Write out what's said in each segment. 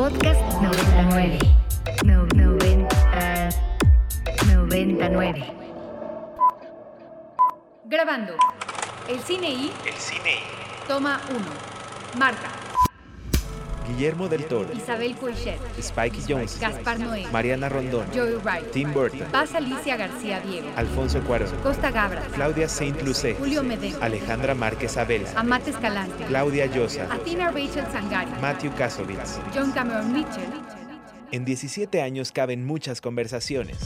Podcast 99. No, 90, 99. Grabando. El cine y El cine y toma 1. Marta, Guillermo del Toro, Isabel Coixet, Spike Jones, Gaspar Noé, Mariana Rondón, Joey Wright, Tim Burton, Paz Alicia García Diego, Alfonso Cuarón, Costa Gabra, Claudia Saint Lucé, Julio Medeo, Alejandra Márquez Abela, Amate Escalante, Claudia Llosa, Athena Rachel Sangari, Matthew Kasovitz. John Cameron Mitchell, En 17 años caben muchas conversaciones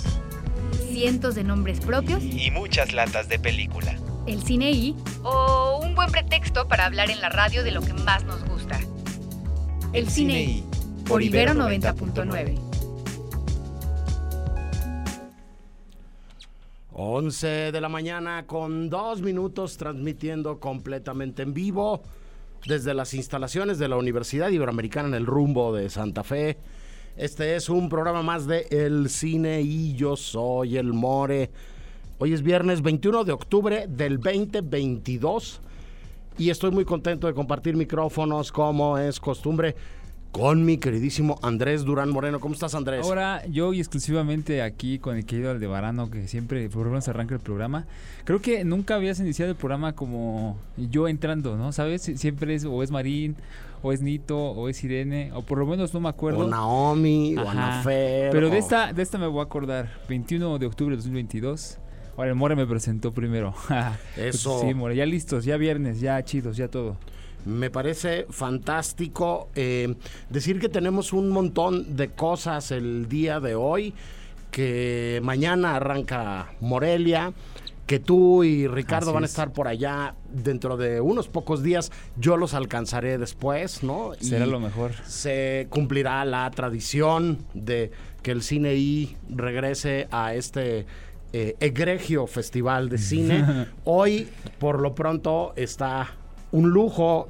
cientos de nombres propios, y muchas latas de película. el cine y o un buen pretexto para hablar en la radio de lo que más nos gusta. El cine y por Ibero 90.9. 11 de la mañana con dos minutos transmitiendo completamente en vivo desde las instalaciones de la Universidad Iberoamericana en el rumbo de Santa Fe. Este es un programa más de El Cine y yo soy el More. Hoy es viernes 21 de octubre del 2022 y estoy muy contento de compartir micrófonos como es costumbre con mi queridísimo Andrés Durán Moreno. ¿Cómo estás Andrés? Ahora, yo y exclusivamente aquí con el querido Aldebarano, que siempre por lo menos arranca el programa. Creo que nunca habías iniciado el programa como yo entrando, ¿no? ¿Sabes? Sie- Siempre es o es Marín, o es Nito, o es Irene, o por lo menos no me acuerdo. o Naomi, o Ajá. Anafer. Pero de o- esta, de esta me voy a acordar. 21 de octubre de 2022. Ahora el More me presentó primero. Eso. Sí, More, ya listos, ya viernes, ya chidos, ya todo. Me parece fantástico eh, decir que tenemos un montón de cosas el día de hoy, que mañana arranca Morelia, que tú y Ricardo Así van a es. estar por allá dentro de unos pocos días, yo los alcanzaré después, ¿no? Será Y lo mejor. Se cumplirá la tradición de que el cine I regrese a este eh, egregio festival de cine. Hoy, por lo pronto, está un lujo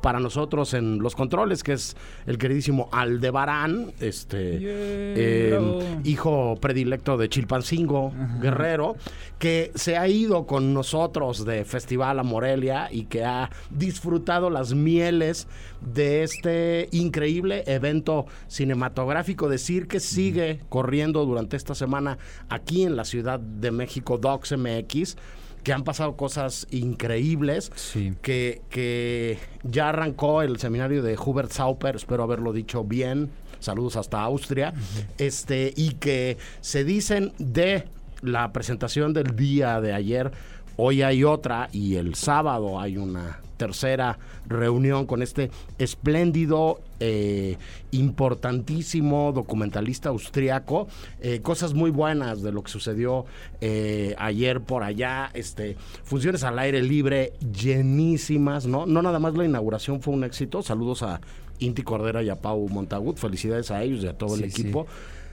para nosotros en los controles, que es el queridísimo Aldebarán, este eh, Hierro. hijo predilecto de Chilpancingo Guerrero, que se ha ido con nosotros de Festival a Morelia y que ha disfrutado las mieles de este increíble evento cinematográfico. Decir que sigue corriendo durante esta semana aquí en la Ciudad de México, Docs MX que han pasado cosas increíbles, Sí. que, que ya arrancó el seminario de Hubert Sauper, espero haberlo dicho bien, saludos hasta Austria, este, y que se dicen de la presentación del día de ayer, hoy hay otra y el sábado hay una tercera reunión con este espléndido, eh, importantísimo documentalista austriaco. Eh, cosas muy buenas de lo que sucedió eh, ayer por allá. Este, funciones al aire libre llenísimas, ¿no? No nada más la inauguración fue un éxito. Saludos a Inti Cordera y a Pau Montagut. Felicidades a ellos y a todo el Sí, sí. equipo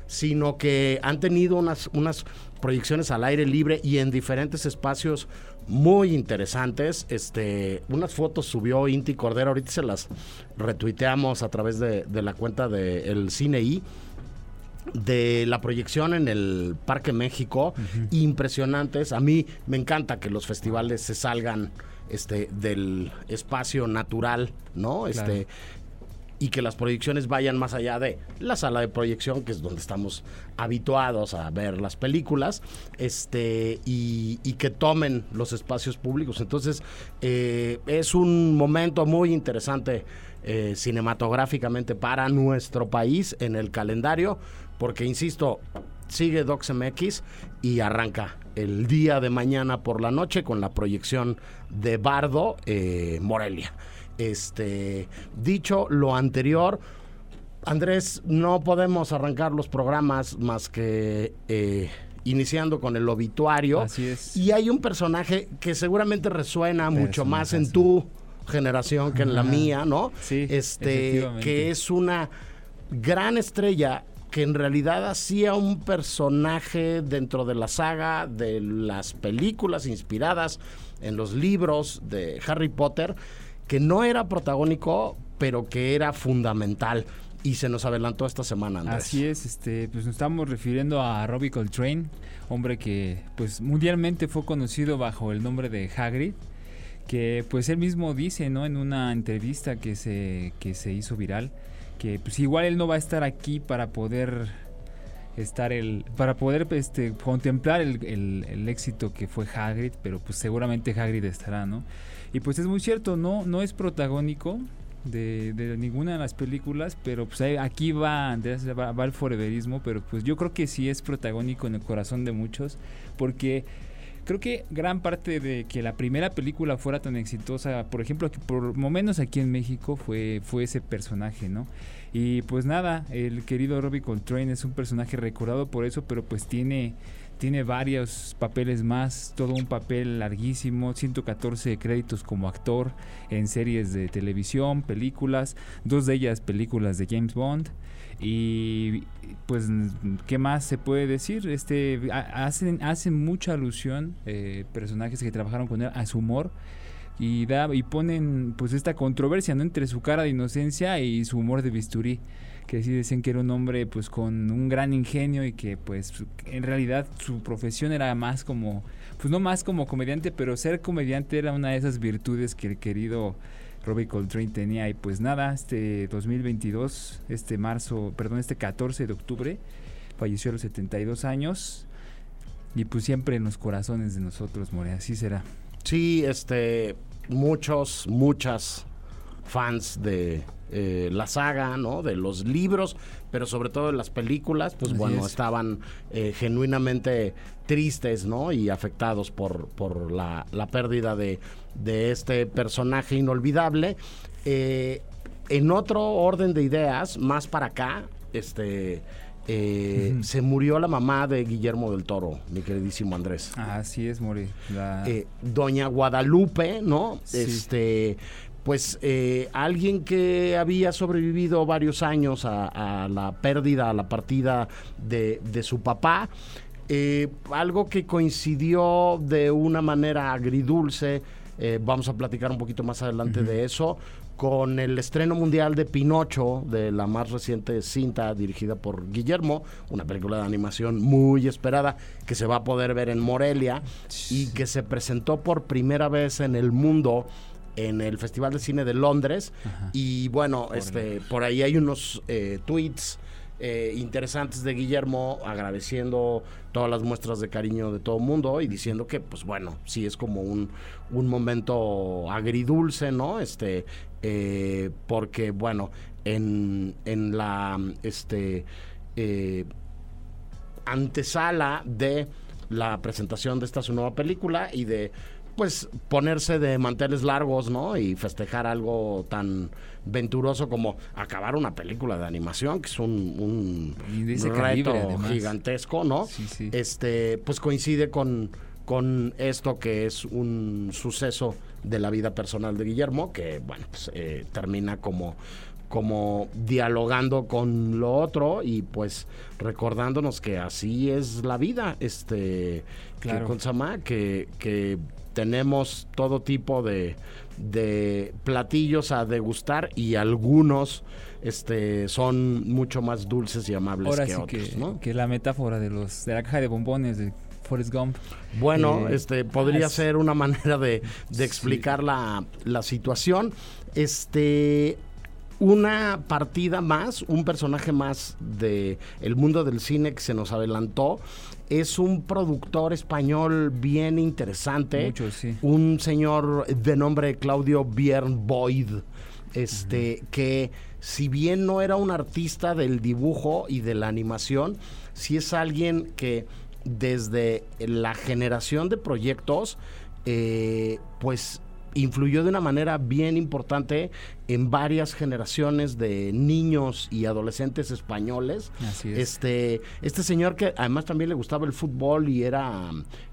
sino que han tenido unas, unas proyecciones al aire libre y en diferentes espacios muy interesantes. Este, unas fotos subió Inti Cordero, ahorita se las retuiteamos a través de, de la cuenta de El Cine I de la proyección en el Parque México, impresionantes. A mí me encanta que los festivales se salgan este, del espacio natural, ¿no? Este, y que las proyecciones vayan más allá de la sala de proyección, que es donde estamos habituados a ver las películas, este, y, que tomen los espacios públicos. Entonces, eh, es un momento muy interesante eh, cinematográficamente para nuestro país en el calendario, porque, insisto, sigue DocsMX y arranca el día de mañana por la noche con la proyección de Bardo eh, Morelia. Este, dicho lo anterior, Andrés, no podemos arrancar los programas más que eh, iniciando con el obituario. Así es. Y hay un personaje que seguramente resuena mucho más en tu generación que en la mía, ¿no? Sí, Este, que es una gran estrella que en realidad hacía un personaje dentro de la saga de las películas inspiradas en los libros de Harry Potter, que no era protagónico, pero que era fundamental. Y se nos adelantó esta semana, Andrés. Así es, este, pues nos estamos refiriendo a Robbie Coltrane, hombre que pues mundialmente fue conocido bajo el nombre de Hagrid, que pues él mismo dice, ¿no? En una entrevista que se, que se hizo viral, que pues igual él no va a estar aquí para poder estar el para poder este contemplar el, el- el éxito que fue Hagrid pero pues seguramente Hagrid estará no y pues es muy cierto no no es protagónico de, de ninguna de las películas pero pues aquí va Andrés va, va el foreverismo pero pues yo creo que sí es protagónico en el corazón de muchos porque creo que gran parte de que la primera película fuera tan exitosa, por ejemplo, que por lo menos aquí en México fue, fue ese personaje, ¿no? Y pues nada, el querido Robbie Coltrane es un personaje recordado por eso, pero pues tiene, tiene varios papeles más, todo un papel larguísimo, 114 créditos como actor en series de televisión, películas, dos de ellas películas de James Bond. Y pues, ¿qué más se puede decir? Este, ha- hacen, hacen mucha alusión eh, personajes que trabajaron con él a su humor y da y ponen pues esta controversia no entre su cara de inocencia y su humor de bisturí que sí decían que era un hombre pues con un gran ingenio y que pues en realidad su profesión era más como pues no más como comediante pero ser comediante era una de esas virtudes que el querido Robbie Coltrane tenía y pues nada este 2022 este marzo perdón este 14 de octubre falleció a los 72 años y pues siempre en los corazones de nosotros More así será Sí, este, muchos, muchas fans de eh, la saga, ¿no? De los libros, pero sobre todo de las películas, pues Así bueno, es. estaban eh, genuinamente tristes, ¿no? Y afectados por, por la, la pérdida de, de este personaje inolvidable. Eh, en otro orden de ideas, más para acá, este... eh. Se murió la mamá de Guillermo del Toro, mi queridísimo Andrés así es More La- eh, Doña Guadalupe, ¿no? Sí. Este, pues eh, alguien que había sobrevivido varios años a, a la pérdida, a la partida de, de su papá. Eh, algo que coincidió de una manera agridulce, eh, vamos a platicar un poquito más adelante de eso, con el estreno mundial de Pinocho, de la más reciente cinta dirigida por Guillermo, una película de animación muy esperada que se va a poder ver en Morelia y que se presentó por primera vez en el mundo en el Festival de Cine de Londres. Ajá. Y bueno, este, por ahí hay unos eh, tweets eh, interesantes de Guillermo agradeciendo todas las muestras de cariño de todo el mundo y diciendo que, pues bueno, sí es como un, un momento agridulce, ¿no? Este, eh, porque, bueno, en, en la este, eh, antesala de la presentación de esta su nueva película y de pues ponerse de manteles largos, ¿no? Y festejar algo tan venturoso como acabar una película de animación, que es un, un reto calibre, gigantesco, ¿no? Sí, sí. Este, pues coincide con, con esto que es un suceso de la vida personal de Guillermo, que bueno, pues eh, termina como como dialogando con lo otro y pues recordándonos que así es la vida, este, Claro. que, ¿cómo se llama? que, que tenemos todo tipo de, de platillos a degustar y algunos este, son mucho más dulces y amables Ahora que sí otros, que, ¿no? que la metáfora de los de la caja de bombones de Forrest Gump. Bueno, Eh, este podría ah, ser una manera de, de Sí. explicar la, la situación. Este una partida más, un personaje más de el mundo del cine que se nos adelantó. Es un productor español bien interesante. Mucho, sí. Un señor de nombre Claudio Biern Boyd. Este, que si bien no era un artista del dibujo y de la animación, sí es alguien que desde la generación de proyectos, eh, pues influyó de una manera bien importante en varias generaciones de niños y adolescentes españoles. Así es. Este, este señor que además también le gustaba el fútbol y era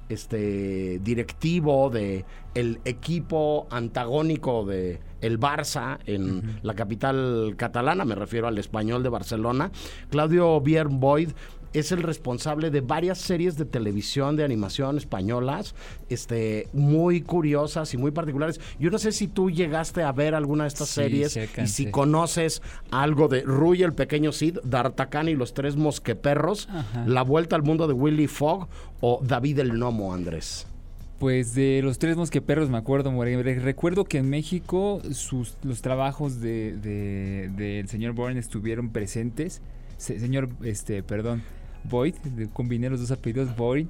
este directivo de el equipo antagónico de el Barça en la capital catalana, me refiero al español de Barcelona. Claudio Biern Boyd es el responsable de varias series de televisión de animación españolas, este, muy curiosas y muy particulares. Yo no sé si tú llegaste a ver alguna de estas Sí, series y si conoces algo de Ruy el pequeño Cid, D'Artagnan y los tres mosqueperros, Ajá. La vuelta al mundo de Willy Fogg o David el Nomo, Andrés. Pues de los tres mosqueperros me acuerdo, Recuerdo que en México sus, los trabajos de, de- del señor Bourne estuvieron presentes. Se- señor, este, perdón, Boyd, combiné los dos apellidos, Boyd.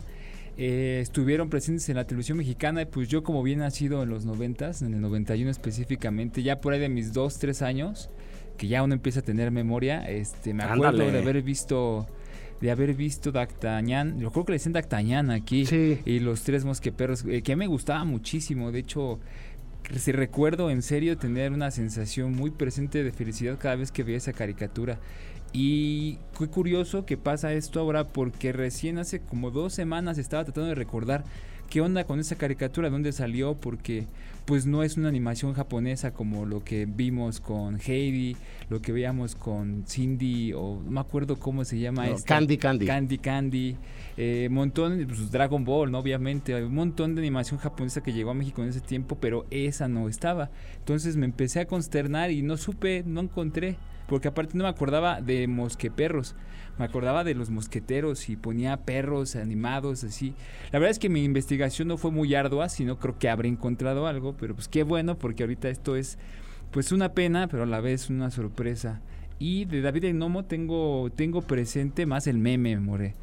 eh, estuvieron presentes en la televisión mexicana y pues yo como bien nacido en los noventas, en el 91 específicamente, ya por ahí de mis dos, tres años, que ya uno empieza a tener memoria, este, me acuerdo Ándale. de haber visto de haber visto D'Artagnan, yo creo que le dicen D'Artagnan aquí, Sí. y los tres mosqueperros, eh, que me gustaba muchísimo, de hecho, si recuerdo en serio tener una sensación muy presente de felicidad cada vez que veía esa caricatura. Y fue curioso que pasa esto ahora porque recién hace como dos semanas estaba tratando de recordar qué onda con esa caricatura, dónde salió, porque pues no es una animación japonesa como lo que vimos con Heidi, lo que veíamos con Cindy, o no me acuerdo cómo se llama No, esta. Candy Candy. Candy Candy, eh, montón, pues, Dragon Ball, ¿no? obviamente, un montón de animación japonesa que llegó a México en ese tiempo, pero esa no estaba. Entonces me empecé a consternar y no supe, no encontré, porque aparte no me acordaba de mosqueperros, me acordaba de los mosqueteros y ponía perros animados así. La verdad es que mi investigación no fue muy ardua, sino creo que habré encontrado algo, pero pues qué bueno, porque ahorita esto es pues una pena, pero a la vez una sorpresa. Y de David el Nomo tengo, tengo presente más el meme, more.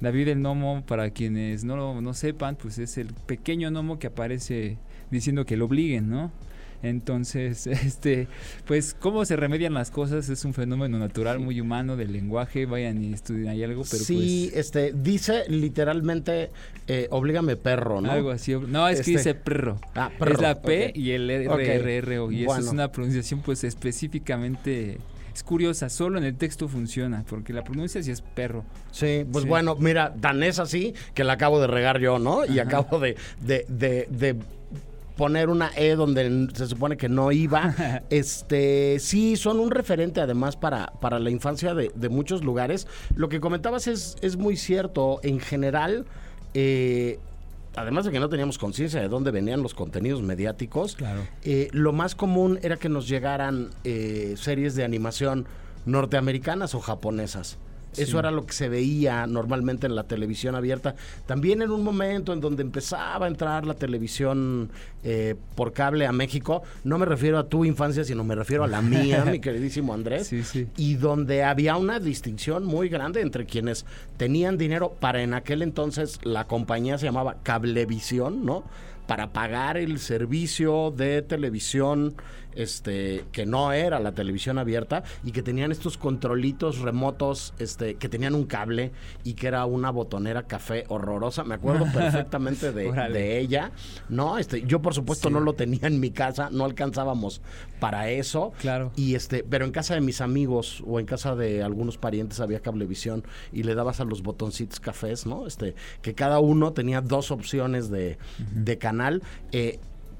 David el Nomo, para quienes no, lo- no sepan, pues es el pequeño gnomo que aparece diciendo que lo obliguen, ¿no? Entonces, este, pues cómo se remedian las cosas es un fenómeno natural, muy humano del lenguaje. Vayan y estudien ahí algo, pero sí, este, dice literalmente, eh, oblígame perro, pues ¿no? algo así. No, es que Este- dice perro. Ah, perro, es la P y el Ok, RRRO. Y eso es bueno. una pronunciación, pues específicamente. Es curiosa, solo en el texto funciona, porque la pronuncia sí es perro. Sí, pues Sí. bueno, mira, tan es así que la acabo de regar yo, ¿no? Y Ajá. acabo de, de, de, de poner una E donde se supone que no iba. este, sí, son un referente además para, para la infancia de, de muchos lugares. Lo que comentabas es, es muy cierto. En general, eh, además de que no teníamos conciencia de dónde venían los contenidos mediáticos, Claro. eh, lo más común era que nos llegaran eh, series de animación norteamericanas o japonesas. Eso Sí. era lo que se veía normalmente en la televisión abierta. También en un momento en donde empezaba a entrar la televisión eh, por cable a México, no me refiero a tu infancia, sino me refiero a la mía, mi queridísimo Andrés Sí, sí. y donde había una distinción muy grande entre quienes tenían dinero para en aquel entonces la compañía se llamaba Cablevisión, ¿no? Para pagar el servicio de televisión este que no era la televisión abierta y que tenían estos controlitos remotos este que tenían un cable y que era una botonera café horrorosa me acuerdo perfectamente de, ella no este yo por supuesto Sí. no lo tenía en mi casa no alcanzábamos para eso Claro. y este, pero en casa de mis amigos o en casa de algunos parientes había cablevisión y le dabas a los botoncitos cafés, ¿no? Este, que cada uno tenía dos opciones de, de canal. eh,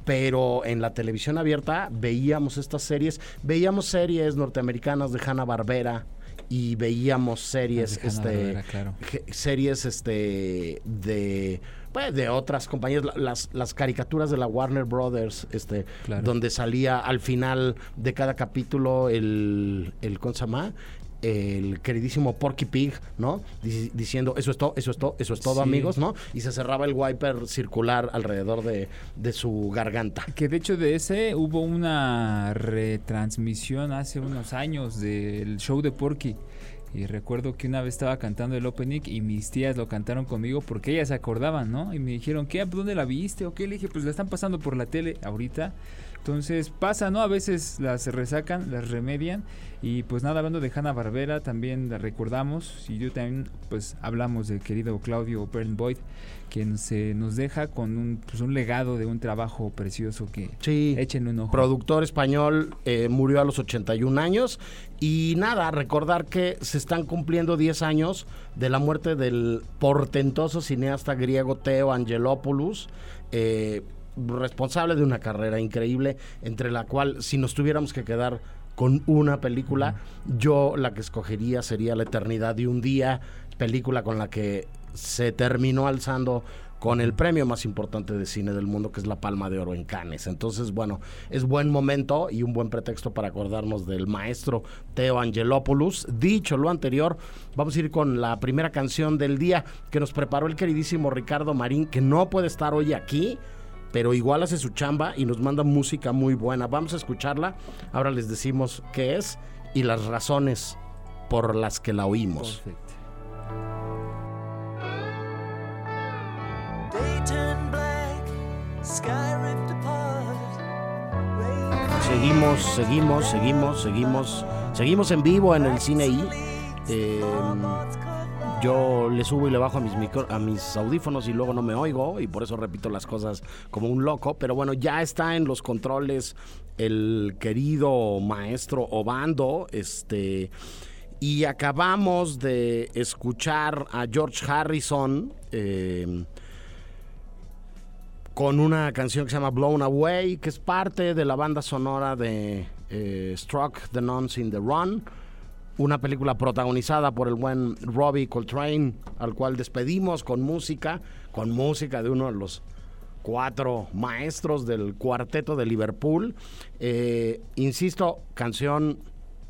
pero en la televisión abierta veíamos estas series, veíamos series norteamericanas de Hanna Barbera y veíamos series, Las de este, claro. series este de pues, de otras compañías la- las, las caricaturas de la Warner Brothers este Claro. donde salía al final de cada capítulo el el ¿cómo se llama? El queridísimo Porky Pig, ¿no? Dici- diciendo, eso es todo, eso es todo, eso es todo, Sí. amigos, ¿no? Y se cerraba el wiper circular alrededor de, de su garganta. Que de hecho de ese hubo una retransmisión hace unos años del show de Porky. Y recuerdo que una vez estaba cantando el opening y mis tías lo cantaron conmigo porque ellas se acordaban, ¿no? Y me dijeron, ¿qué? ¿Dónde la viste? ¿O qué? Le dije, pues la están pasando por la tele ahorita. Entonces pasa, ¿no? A veces las resacan, las remedian. Y pues nada, hablando de Hanna Barbera, también la recordamos. Y yo también, pues hablamos del querido Claudio Bern Boyd, quien se nos deja con un, pues, un legado de un trabajo precioso que Sí. échenle un ojo. productor español, eh, murió a los 81 años. Y nada, recordar que se están cumpliendo 10 años de la muerte del portentoso cineasta griego Theo Angelopoulos, eh, responsable de una carrera increíble, entre la cual, si nos tuviéramos que quedar con una película, yo la que escogería sería La Eternidad de un Día, película con la que se terminó alzando con el premio más importante de cine del mundo, que es la Palma de Oro en Cannes. Entonces, bueno, es buen momento y un buen pretexto para acordarnos del maestro Teo Angelopoulos. Dicho lo anterior, vamos a ir con la primera canción del día que nos preparó el queridísimo Ricardo Marín, que no puede estar hoy aquí pero igual hace su chamba y nos manda música muy buena. Vamos a escucharla. Ahora les decimos qué es y las razones por las que la oímos. Perfecto. Seguimos, seguimos, seguimos, seguimos, seguimos en vivo en el cine I. Eh, yo le subo y le bajo a mis, micro- a mis audífonos y luego no me oigo y por eso repito las cosas como un loco. Pero bueno, ya está en los controles el querido maestro Obando. Este, y acabamos de escuchar a George Harrison. eh, con una canción que se llama Blown Away, que es parte de la banda sonora de eh, Struck the Nuns in the Run, una película protagonizada por el buen Robbie Coltrane, al cual despedimos con música, con música de uno de los cuatro maestros del cuarteto de Liverpool. Eh, insisto, canción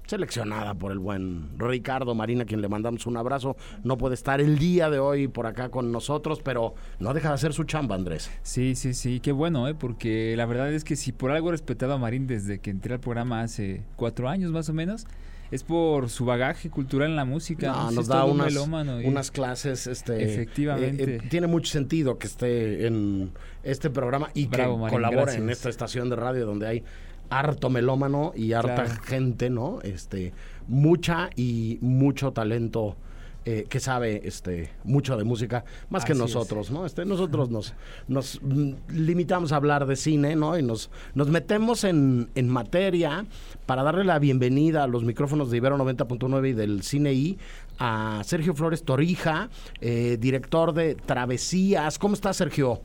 seleccionada por el buen Ricardo Marina, quien le mandamos un abrazo. No puede estar el día de hoy por acá con nosotros, pero no deja de hacer su chamba, Andrés. Sí, sí, sí, qué bueno, ¿eh? porque la verdad es que si por algo he respetado a Marín desde que entré al programa hace cuatro años más o menos, es por su bagaje cultural en la música. No, nos da unas, melómano y- unas clases. Este, Efectivamente. eh, eh, tiene mucho sentido que esté en este programa y Bravo, que Marín, colabore en esta estación de radio donde hay harto melómano y harta Claro. gente, ¿no? Este, mucha y mucho talento. eh, que sabe este mucho de música más que Así es. nosotros, ¿no? Este, nosotros nos, nos mm, limitamos a hablar de cine, ¿no? Y nos, nos metemos en, en materia para darle la bienvenida a los micrófonos de Ibero 90.9 y del Cine I a Sergio Flores Torija, eh, director de Travesías. ¿Cómo está Sergio?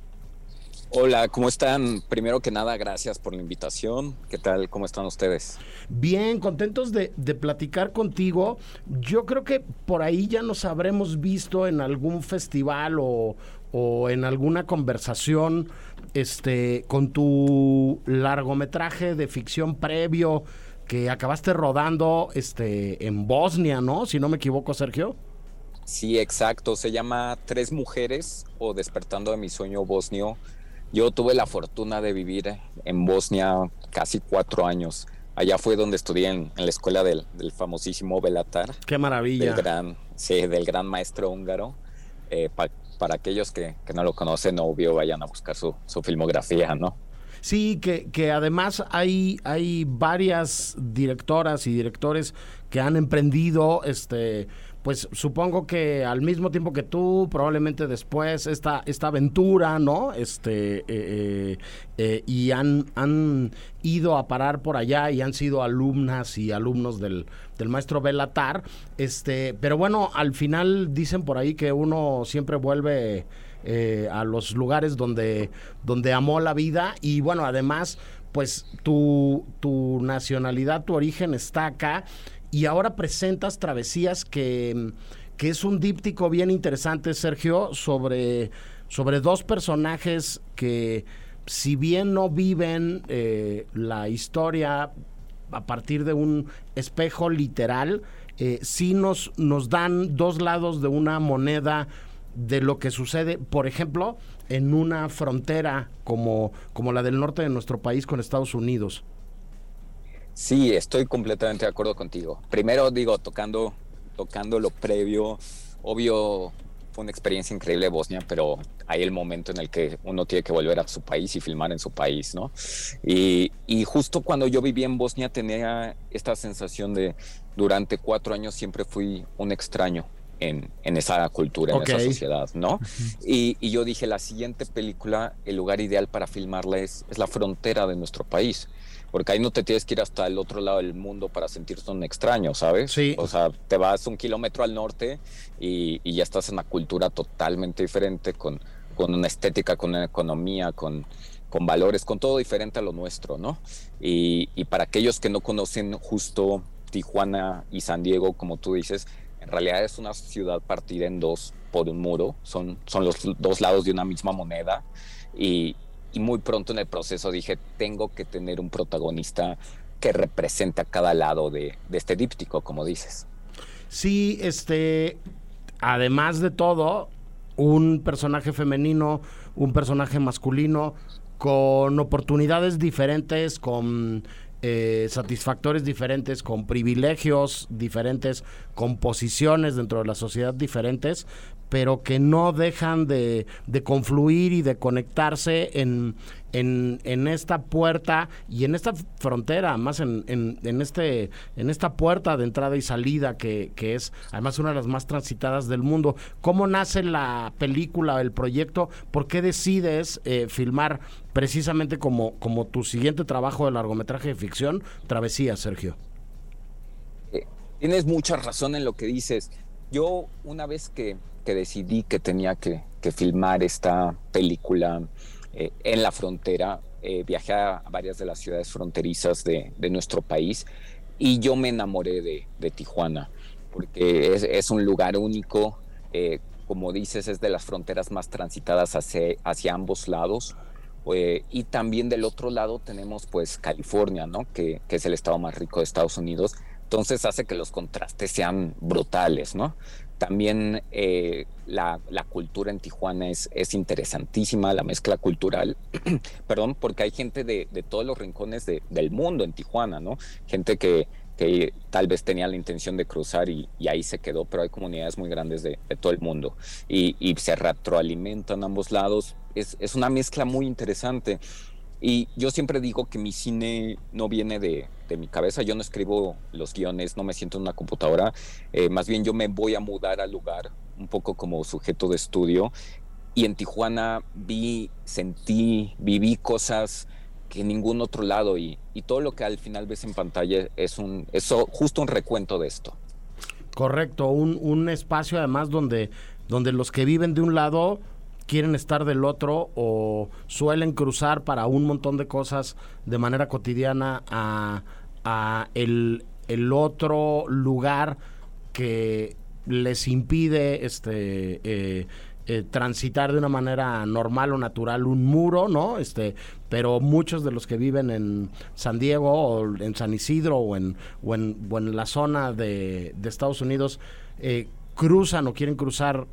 Hola, ¿cómo están? Primero que nada, gracias por la invitación. ¿Qué tal? ¿Cómo están ustedes? Bien, contentos de, de platicar contigo. Yo creo que por ahí ya nos habremos visto en algún festival o, o en alguna conversación este, con tu largometraje de ficción previo que acabaste rodando este, en Bosnia, ¿no? Si no me equivoco, Sergio. Sí, exacto. Se llama Tres Mujeres o Despertando de mi sueño bosnio. Yo tuve la fortuna de vivir en Bosnia casi cuatro años. Allá fue donde estudié en, en la escuela del, del famosísimo Belatar, Qué del maravilla. gran, sí, del gran maestro húngaro. Eh, pa- para aquellos que, que no lo conocen, obvio, vayan a buscar su, su filmografía, ¿no? Sí, que, que además hay, hay varias directoras y directores que han emprendido, este, pues supongo que al mismo tiempo que tú, probablemente después, esta, esta aventura, ¿no? Este, eh, eh, eh, y han, han ido a parar por allá y han sido alumnas y alumnos del, del maestro Belatar. Este, pero bueno, al final dicen por ahí que uno siempre vuelve a los lugares donde, donde amó la vida y bueno, además, pues tu, tu nacionalidad, tu origen está acá y ahora presentas Travesías que, que es un díptico bien interesante, Sergio, sobre, sobre dos personajes que si bien no viven eh, la historia a partir de un espejo literal, eh, sí nos, nos dan dos lados de una moneda de lo que sucede, por ejemplo, en una frontera como, como la del norte de nuestro país con Estados Unidos. Sí, estoy completamente de acuerdo contigo. Primero digo, tocando, tocando lo previo, obvio fue una experiencia increíble Bosnia, pero hay el momento en el que uno tiene que volver a su país y filmar en su país, ¿no? Y, y justo cuando yo viví en Bosnia tenía esta sensación de, durante cuatro años siempre fui un extraño. En, en esa cultura, en Ok. esa sociedad, ¿no? y, y yo dije, la siguiente película, el lugar ideal para filmarla es, es la frontera de nuestro país porque ahí no te tienes que ir hasta el otro lado del mundo para sentirte un extraño, ¿sabes? Sí. O sea, te vas un kilómetro al norte y, y ya estás en una cultura totalmente diferente, con, con una estética, con una economía, con, con valores, con todo diferente a lo nuestro, ¿no? Y, y para aquellos que no conocen justo Tijuana y San Diego, como tú dices, en realidad es una ciudad partida en dos por un muro, son, son los dos lados de una misma moneda y, y muy pronto en el proceso dije, tengo que tener un protagonista que represente a cada lado de, de este díptico, como dices. Sí, este, además de todo, un personaje femenino, un personaje masculino, con oportunidades diferentes, con eh, satisfactores diferentes, con privilegios diferentes, con posiciones dentro de la sociedad diferentes, pero que no dejan de, confluir y de conectarse en, en, esta puerta y en esta frontera, más en, en, este, en esta puerta de entrada y salida que, que, es además una de las más transitadas del mundo. ¿Cómo nace la película, el proyecto? ¿Por qué decides eh, filmar precisamente como, como tu siguiente trabajo de largometraje de ficción, Travesía, Sergio? Eh, tienes mucha razón en lo que dices. Yo una vez que que decidí que tenía que, filmar esta película eh, en la frontera. Eh, viajé a varias de las ciudades fronterizas de, nuestro país y yo me enamoré de, Tijuana, porque es, un lugar único, eh, como dices, es de las fronteras más transitadas hacia, ambos lados. y también del otro lado tenemos pues California, ¿no? Que, que, es el estado más rico de Estados Unidos. Entonces hace que los contrastes sean brutales, ¿no? También eh, la, cultura en Tijuana es, es interesantísima, la mezcla cultural, perdón, porque hay gente de, todos los rincones del mundo en Tijuana, ¿no? Gente que, que tal vez tenía la intención de cruzar y, ahí se quedó, pero hay comunidades muy grandes de, todo el mundo y, y, se retroalimentan ambos lados. Es, es una mezcla muy interesante. Y yo siempre digo que mi cine no viene de, mi cabeza, yo no escribo los guiones, no me siento en una computadora, eh, más bien yo me voy a mudar al lugar, un poco como sujeto de estudio. Y en Tijuana vi, sentí, viví cosas que en ningún otro lado y, todo lo que al final ves en pantalla es, un, es justo un recuento de esto. Correcto, un, un espacio además donde, donde los que viven de un lado quieren estar del otro o suelen cruzar para un montón de cosas de manera cotidiana a, el, otro lugar que les impide este eh, eh, transitar de una manera normal o natural un muro, ¿no? Este, pero muchos de los que viven en San Diego o en San Isidro o en, o en, la zona de, de Estados Unidos eh, cruzan o quieren cruzar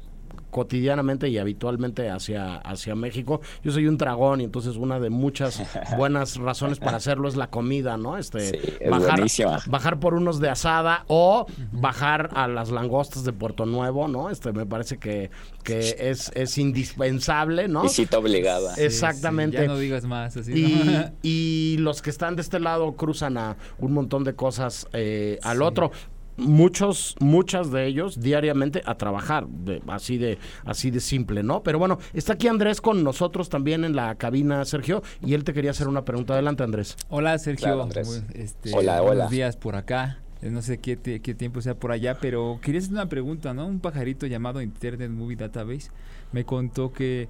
cotidianamente y habitualmente hacia, hacia México. Yo soy un dragón y entonces una de muchas buenas razones para hacerlo es la comida, ¿no? Este, bajar, bajar por unos de asada o bajar a las langostas de Puerto Nuevo, ¿no? Este me parece que, que es, es indispensable, ¿no? Visita obligada. Exactamente. ya no digas más. y, los que están de este lado cruzan a un montón de cosas eh, al otro muchos, muchas de ellos diariamente a trabajar, así de, así de simple, ¿no? Pero bueno, está aquí Andrés con nosotros también en la cabina, Sergio, y él te quería hacer una pregunta. Adelante, Andrés. Hola, Sergio. Este, hola, Buenos días por acá. Eh, no sé qué, qué tiempo sea por allá, pero quería hacer una pregunta, ¿no? Un pajarito llamado Internet Movie Database me contó que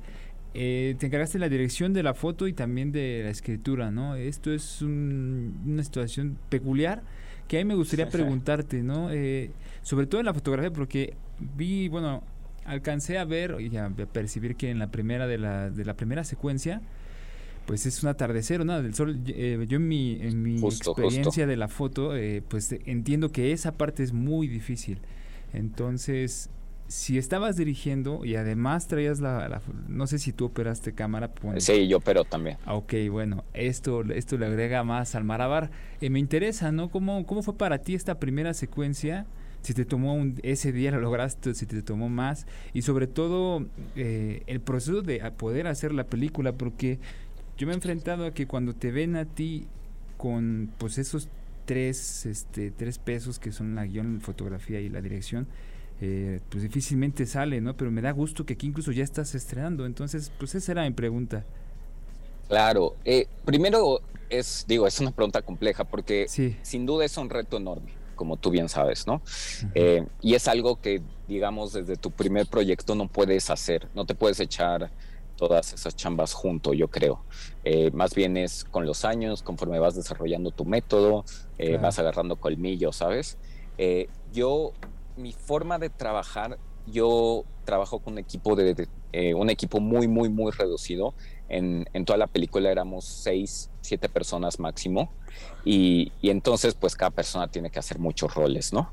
eh, te encargaste de la dirección de la foto y también de la escritura, ¿no? Esto es una situación peculiar que a mí me gustaría preguntarte, ¿no? Eh, sobre todo en la fotografía, porque vi, bueno, alcancé a ver y a percibir que en la primera de la, de la primera secuencia, pues es un atardecer o nada del sol. Eh, yo en mi, en mi experiencia de la foto, eh, pues entiendo que esa parte es muy difícil. Entonces, si estabas dirigiendo y además traías la, no sé si tú operaste cámara. sí, yo opero también. Ah, ok, bueno, esto, esto le agrega más al Marabar. Eh, me interesa, ¿no? ¿Cómo, ¿Cómo fue para ti esta primera secuencia? Si te tomó un, ese día lo lograste, si te tomó más y sobre todo eh, el proceso de poder hacer la película, porque yo me he enfrentado a que cuando te ven a ti con pues esos tres, este, tres pesos que son la guion, fotografía y la dirección, eh, pues difícilmente sale, ¿no? Pero me da gusto que aquí incluso ya estás estrenando. Entonces, pues esa era mi pregunta. Claro. Eh, primero, es, digo, es una pregunta compleja porque sin duda es un reto enorme, como tú bien sabes, ¿no? Eh, y es algo que, digamos, desde tu primer proyecto no puedes hacer, no te puedes echar todas esas chambas junto, yo creo. más bien es con los años, conforme vas desarrollando tu método, vas agarrando colmillo, ¿sabes? yo mi forma de trabajar yo trabajo con un equipo de, eh, un equipo muy, muy, muy reducido. En, en, toda la película éramos seis, siete personas máximo. Y, y, entonces, pues cada persona tiene que hacer muchos roles, ¿no?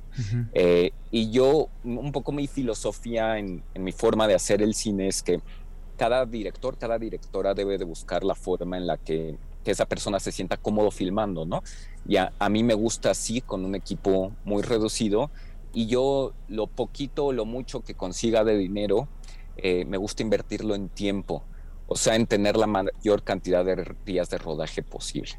eh, y yo, un poco mi filosofía en, en, mi forma de hacer el cine es que cada director, cada directora debe de buscar la forma en la que, que esa persona se sienta cómodo filmando, ¿no? Y a, a mí me gusta así, con un equipo muy reducido. Y yo lo poquito o lo mucho que consiga de dinero, eh, me gusta invertirlo en tiempo, o sea, en tener la mayor cantidad de días de rodaje posible.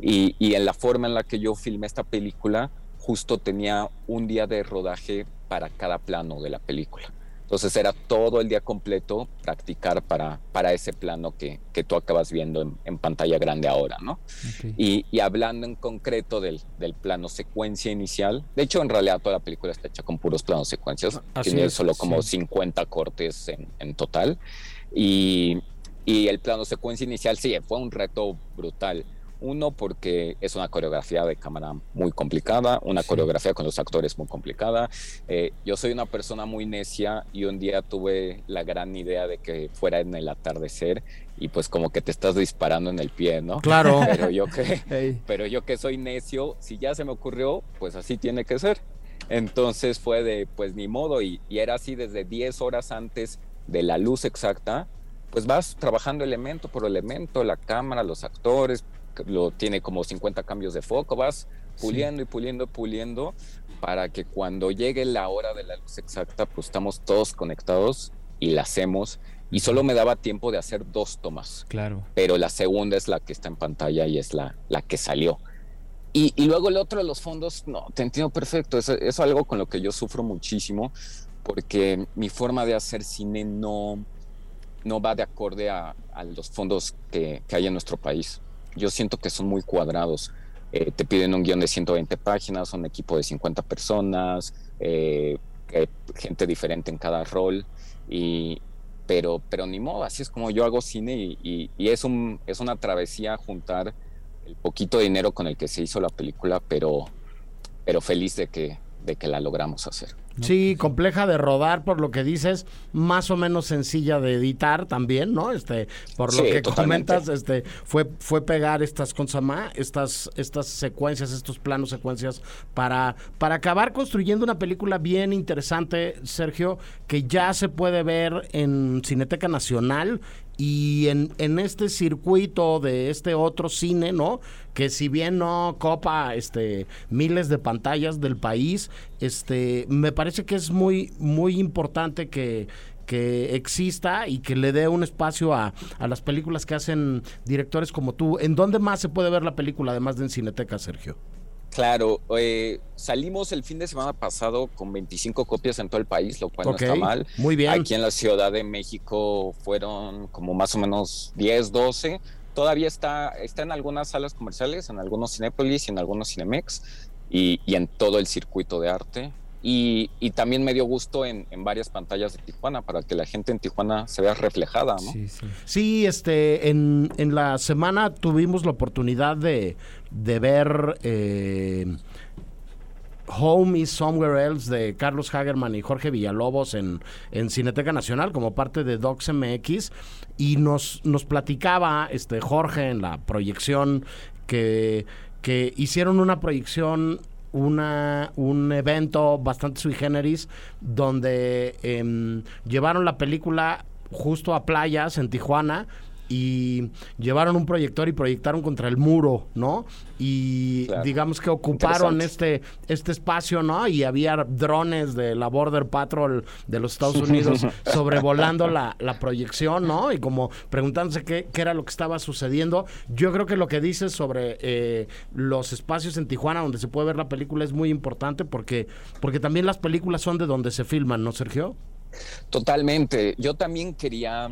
Y, y, en la forma en la que yo filmé esta película, justo tenía un día de rodaje para cada plano de la película. Entonces era todo el día completo practicar para, para ese plano que, que tú acabas viendo en, en, pantalla grande ahora, ¿no? Okay. Y, y, hablando en concreto del, del, plano secuencia inicial, de hecho en realidad toda la película está hecha con puros planos secuencias, Así tiene es, solo como sí. 50 cortes en, en total. Y, y el plano secuencia inicial sí, fue un reto brutal. Uno, porque es una coreografía de cámara muy complicada, una sí. coreografía con los actores muy complicada. Eh, yo soy una persona muy necia y un día tuve la gran idea de que fuera en el atardecer y pues como que te estás disparando en el pie, ¿no? Claro. Pero yo que, hey. pero yo que soy necio, si ya se me ocurrió, pues así tiene que ser. Entonces fue de, pues ni modo, y, y era así desde 10 horas antes de la luz exacta, pues vas trabajando elemento por elemento, la cámara, los actores, lo tiene como 50 cambios de foco, vas puliendo sí. y puliendo, puliendo, para que cuando llegue la hora de la luz exacta, pues estamos todos conectados y la hacemos. Y solo me daba tiempo de hacer dos tomas. Claro. Pero la segunda es la que está en pantalla y es la, la que salió. Y, y luego el otro de los fondos, no, te entiendo perfecto. Es, es algo con lo que yo sufro muchísimo, porque mi forma de hacer cine no, no va de acorde a, a los fondos que, que hay en nuestro país yo siento que son muy cuadrados. Eh, te piden un guion de 120 páginas, un equipo de 50 personas, eh, gente diferente en cada rol, y, pero, pero ni modo, así es como yo hago cine y, es, un, es una travesía juntar el poquito dinero con el que se hizo la película, pero, pero feliz de que, de que la logramos hacer. Sí, compleja de rodar por lo que dices, más o menos sencilla de editar también, ¿no? Este, por lo sí, que totalmente. comentas, este, fue, fue pegar estas consama, estas, estas secuencias, estos planos secuencias para, para acabar construyendo una película bien interesante, Sergio, que ya se puede ver en Cineteca Nacional y en, en, este circuito de este otro cine, ¿no? Que si bien no copa este miles de pantallas del país, este me parece que es muy muy importante que que exista y que le dé un espacio a, a, las películas que hacen directores como tú. ¿En dónde más se puede ver la película, además de en Cineteca, Sergio? Claro, eh, salimos el fin de semana pasado con 25 copias en todo el país, lo cual okay, no está mal. Muy bien. Aquí en la Ciudad de México fueron como más o menos 10, 12. Todavía está, está en algunas salas comerciales, en algunos Cinépolis y en algunos Cinemex y, y en todo el circuito de arte. Y, y, también me dio gusto en, en, varias pantallas de Tijuana para que la gente en Tijuana se vea reflejada, ¿no? Sí, este, en, en, la semana tuvimos la oportunidad de, de ver eh, Home is Somewhere Else de Carlos Hagerman y Jorge Villalobos en, en Cineteca Nacional como parte de Docs MX y nos, nos platicaba este Jorge en la proyección que, que hicieron una proyección una, un evento bastante sui generis donde eh, llevaron la película justo a playas en Tijuana y llevaron un proyector y proyectaron contra el muro, ¿no? Y claro. digamos que ocuparon este, este espacio, ¿no? Y había drones de la Border Patrol de los Estados Unidos sobrevolando la, la, proyección, ¿no? Y como preguntándose qué, qué, era lo que estaba sucediendo. Yo creo que lo que dices sobre eh, los espacios en Tijuana donde se puede ver la película es muy importante porque, porque también las películas son de donde se filman, ¿no, Sergio? Totalmente. Yo también quería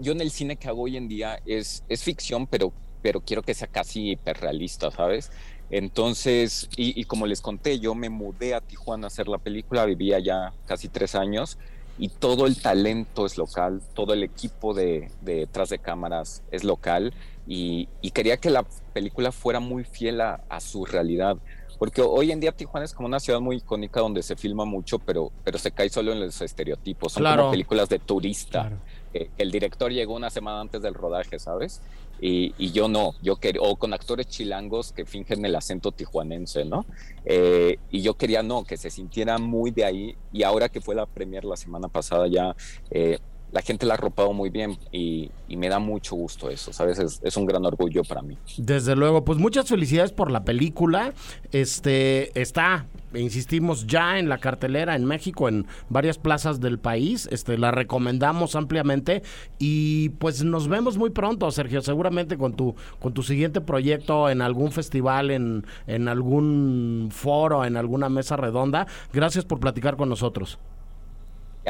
yo en el cine que hago hoy en día es, es ficción, pero, pero quiero que sea casi hiperrealista, ¿sabes? Entonces, y, y, como les conté, yo me mudé a Tijuana a hacer la película, vivía ya casi tres años y todo el talento es local, todo el equipo de, detrás de cámaras es local y, quería que la película fuera muy fiel a, su realidad. Porque hoy en día Tijuana es como una ciudad muy icónica donde se filma mucho, pero, pero se cae solo en los estereotipos. Son como películas de turista. Eh, el director llegó una semana antes del rodaje, ¿sabes? Y, yo no, yo quería, o con actores chilangos que fingen el acento tijuanense, ¿no? Eh, y yo quería no, que se sintiera muy de ahí. Y ahora que fue la premier la semana pasada ya, eh, la gente la ha arropado muy bien y, me da mucho gusto eso, ¿sabes? Es, un gran orgullo para mí. Desde luego, pues muchas felicidades por la película. Este está, insistimos, ya en la cartelera en México, en varias plazas del país. Este, la recomendamos ampliamente y pues nos vemos muy pronto, Sergio, seguramente con tu, con tu siguiente proyecto en algún festival, en, en algún foro, en alguna mesa redonda. Gracias por platicar con nosotros.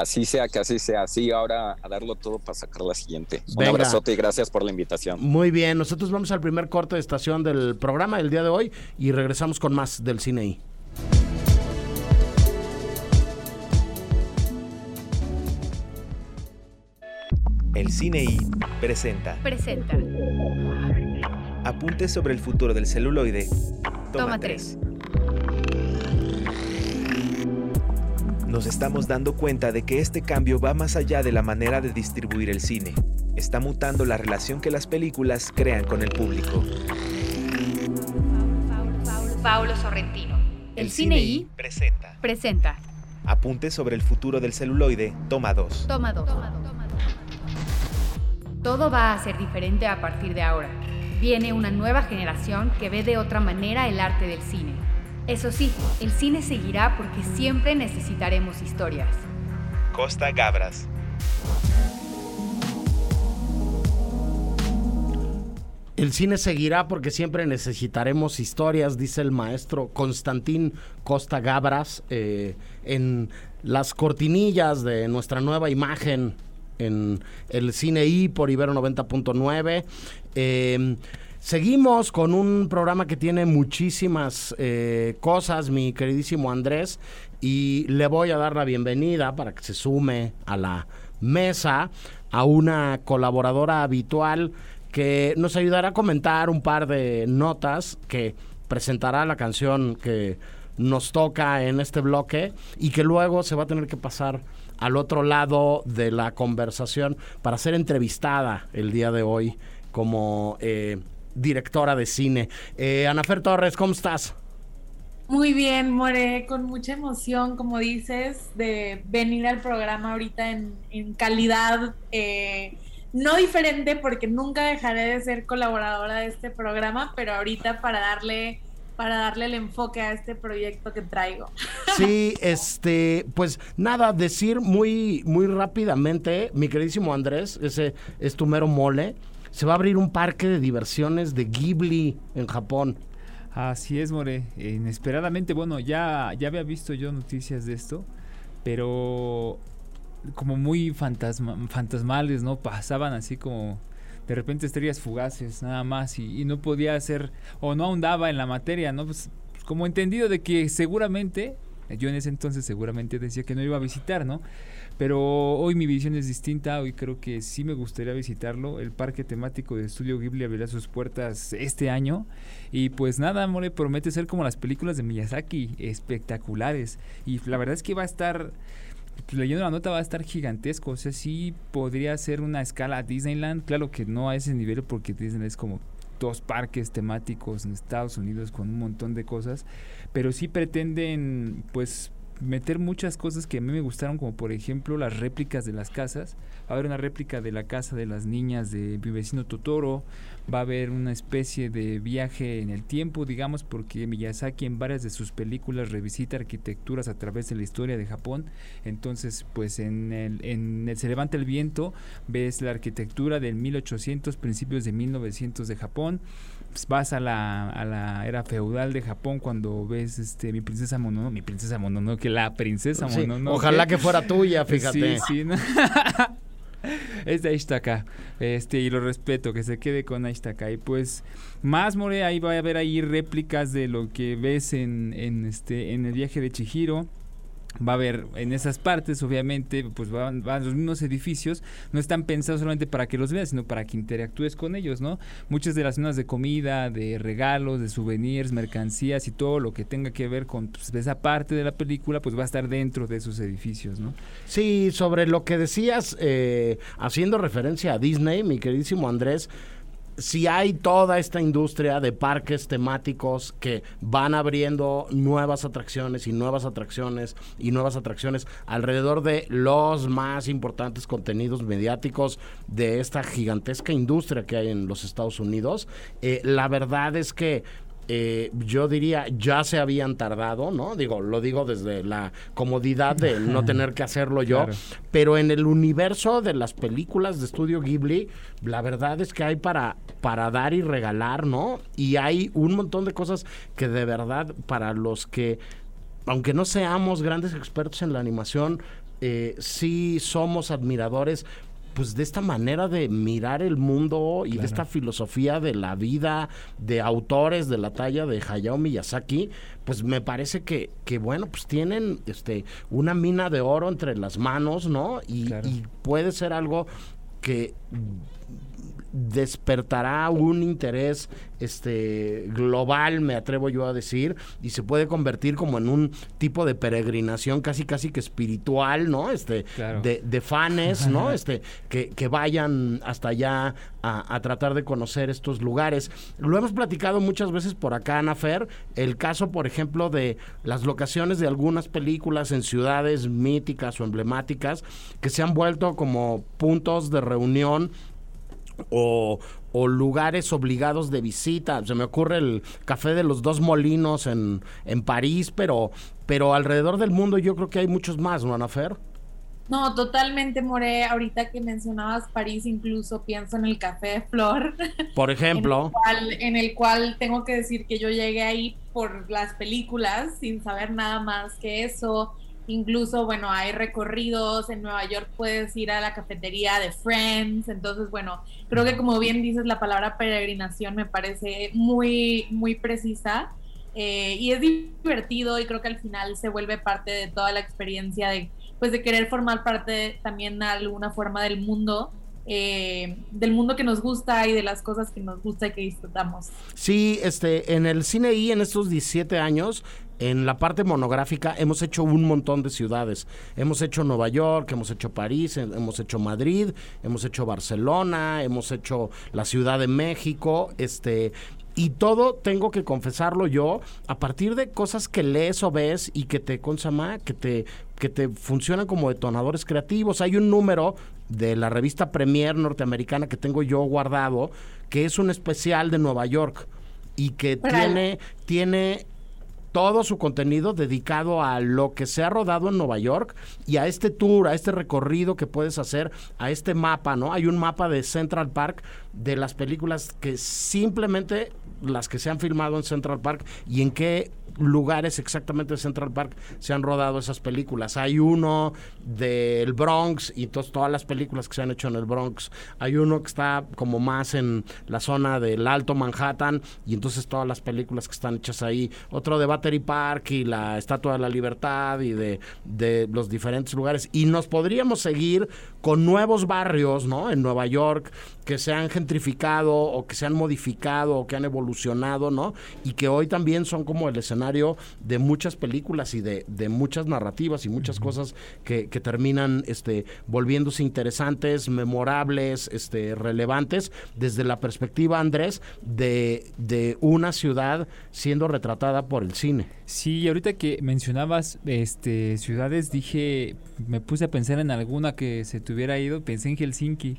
Así sea, que así sea. Sí, ahora a darlo todo para sacar la siguiente. Un abrazote y gracias por la invitación. Muy bien, nosotros vamos al primer corte de estación del programa del día de hoy y regresamos con más del cine I. El Cine I presenta. Presenta. Apuntes sobre el futuro del celuloide. Toma, tres. Nos estamos dando cuenta de que este cambio va más allá de la manera de distribuir el cine. Está mutando la relación que las películas crean con el público. Paulo Sorrentino. El, Cine I presenta. Presenta. Apunte sobre el futuro del celuloide, toma 2. Toma 2. Todo va a ser diferente a partir de ahora. Viene una nueva generación que ve de otra manera el arte del cine eso sí, el cine seguirá porque siempre necesitaremos historias. Costa Gabras. El cine seguirá porque siempre necesitaremos historias, dice el maestro Constantín Costa Gabras, eh, en las cortinillas de nuestra nueva imagen en el cine I por Ibero 90.9. Seguimos con un programa que tiene muchísimas eh, cosas, mi queridísimo Andrés, y le voy a dar la bienvenida para que se sume a la mesa a una colaboradora habitual que nos ayudará a comentar un par de notas que presentará la canción que nos toca en este bloque y que luego se va a tener que pasar al otro lado de la conversación para ser entrevistada el día de hoy como eh, directora de cine. Eh, Anafer Torres, ¿cómo estás? Muy bien, More, con mucha emoción, como dices, de venir al programa ahorita en, calidad eh, no diferente, porque nunca dejaré de ser colaboradora de este programa, pero ahorita para darle para darle el enfoque a este proyecto que traigo. Sí, este, pues nada, decir muy, muy rápidamente, mi queridísimo Andrés, ese es tu mero mole se va a abrir un parque de diversiones de Ghibli en Japón. Así es, More. Inesperadamente, bueno, ya, ya había visto yo noticias de esto, pero como muy fantasma, fantasmales, ¿no? Pasaban así como de repente estrellas fugaces, nada más, y, no podía hacer, o no ahondaba en la materia, ¿no? Pues como entendido de que seguramente, yo en ese entonces seguramente decía que no iba a visitar, ¿no? Pero hoy mi visión es distinta, hoy creo que sí me gustaría visitarlo. El parque temático de Estudio Ghibli abrirá sus puertas este año. Y pues nada, More, promete ser como las películas de Miyazaki, espectaculares. Y la verdad es que va a estar, pues, leyendo la nota, va a estar gigantesco. O sea, sí podría ser una escala Disneyland. Claro que no a ese nivel porque Disneyland es como dos parques temáticos en Estados Unidos con un montón de cosas. Pero sí pretenden, pues meter muchas cosas que a mí me gustaron, como por ejemplo las réplicas de las casas. Va a haber una réplica de la casa de las niñas de mi vecino Totoro. Va a haber una especie de viaje en el tiempo, digamos, porque Miyazaki en varias de sus películas revisita arquitecturas a través de la historia de Japón. Entonces, pues en el, en el Se levanta el viento ves la arquitectura del 1800, principios de 1900 de Japón vas a la, a la era feudal de Japón cuando ves este mi princesa Mononoke, mi princesa Mononoke, la princesa Mononoke. Ojalá que fuera tuya, fíjate. Sí, sí. ¿no? es de Aishtaka. Este, y lo respeto, que se quede con Aishtaka. Y pues, más more, ahí va a haber ahí réplicas de lo que ves en, en este, en el viaje de Chihiro. Va a haber en esas partes, obviamente, pues van, los mismos edificios, no están pensados solamente para que los veas, sino para que interactúes con ellos, ¿no? Muchas de las zonas de comida, de regalos, de souvenirs, mercancías y todo lo que tenga que ver con pues, esa parte de la película, pues va a estar dentro de esos edificios, ¿no? Sí, sobre lo que decías, eh, haciendo referencia a Disney, mi queridísimo Andrés, si hay toda esta industria de parques temáticos que van abriendo nuevas atracciones y nuevas atracciones y nuevas atracciones alrededor de los más importantes contenidos mediáticos de esta gigantesca industria que hay en los Estados Unidos, eh, la verdad es que eh, yo diría, ya se habían tardado, ¿no? Digo, lo digo desde la comodidad de no tener que hacerlo yo, Claro. pero en el universo de las películas de estudio Ghibli, la verdad es que hay para, para dar y regalar, ¿no? Y hay un montón de cosas que de verdad para los que, aunque no seamos grandes expertos en la animación, eh, sí somos admiradores pues de esta manera de mirar el mundo y de esta filosofía de la vida de autores de la talla de Hayao Miyazaki, pues me parece que, que bueno, pues tienen este una mina de oro entre las manos, ¿no? Y, Claro. y puede ser algo que despertará un interés este global, me atrevo yo a decir, y se puede convertir como en un tipo de peregrinación casi casi que espiritual, ¿no? Este Claro. de, de fanes, ¿no? Este que, que vayan hasta allá a, a tratar de conocer estos lugares. Lo hemos platicado muchas veces por acá, Ana Fer, el caso, por ejemplo, de las locaciones de algunas películas en ciudades míticas o emblemáticas que se han vuelto como puntos de reunión o, o lugares obligados de visita. Se me ocurre el Café de los Dos Molinos en, en París, pero, pero alrededor del mundo yo creo que hay muchos más, ¿no, Ana Fer? No, totalmente, More. Ahorita que mencionabas París, incluso pienso en el Café de Flor. Por ejemplo. En el, cual, en el cual tengo que decir que yo llegué ahí por las películas, sin saber nada más que eso. Incluso, bueno, hay recorridos. En Nueva York puedes ir a la cafetería de Friends. Entonces, bueno, creo que como bien dices, la palabra peregrinación me parece muy, muy precisa. Eh, y es divertido y creo que al final se vuelve parte de toda la experiencia de, pues, de querer formar parte también de alguna forma del mundo. Eh, del mundo que nos gusta y de las cosas que nos gusta y que disfrutamos. Sí, este, en el cine y en estos 17 años, en la parte monográfica, hemos hecho un montón de ciudades. Hemos hecho Nueva York, hemos hecho París, eh, hemos hecho Madrid, hemos hecho Barcelona, hemos hecho la Ciudad de México, este, y todo tengo que confesarlo yo a partir de cosas que lees o ves y que te consama, que te que te funcionan como detonadores creativos. Hay un número de la revista Premier norteamericana que tengo yo guardado, que es un especial de Nueva York y que tiene tiene todo su contenido dedicado a lo que se ha rodado en Nueva York y a este tour, a este recorrido que puedes hacer, a este mapa, ¿no? Hay un mapa de Central Park de las películas que simplemente las que se han filmado en Central Park y en qué lugares exactamente de Central Park se han rodado esas películas. Hay uno del Bronx y todas las películas que se han hecho en el Bronx. Hay uno que está como más en la zona del Alto Manhattan y entonces todas las películas que están hechas ahí. Otro de Battery Park y la Estatua de la Libertad y de, de los diferentes lugares. Y nos podríamos seguir con nuevos barrios, ¿no? En Nueva York que se han gentrificado o que se han modificado o que han evolucionado, ¿no? Y que hoy también son como el escenario de muchas películas y de, de muchas narrativas y muchas cosas que, que terminan este, volviéndose interesantes, memorables, este, relevantes, desde la perspectiva, Andrés, de, de una ciudad siendo retratada por el cine. Sí, y ahorita que mencionabas este ciudades, dije, me puse a pensar en alguna que se te hubiera ido, pensé en Helsinki.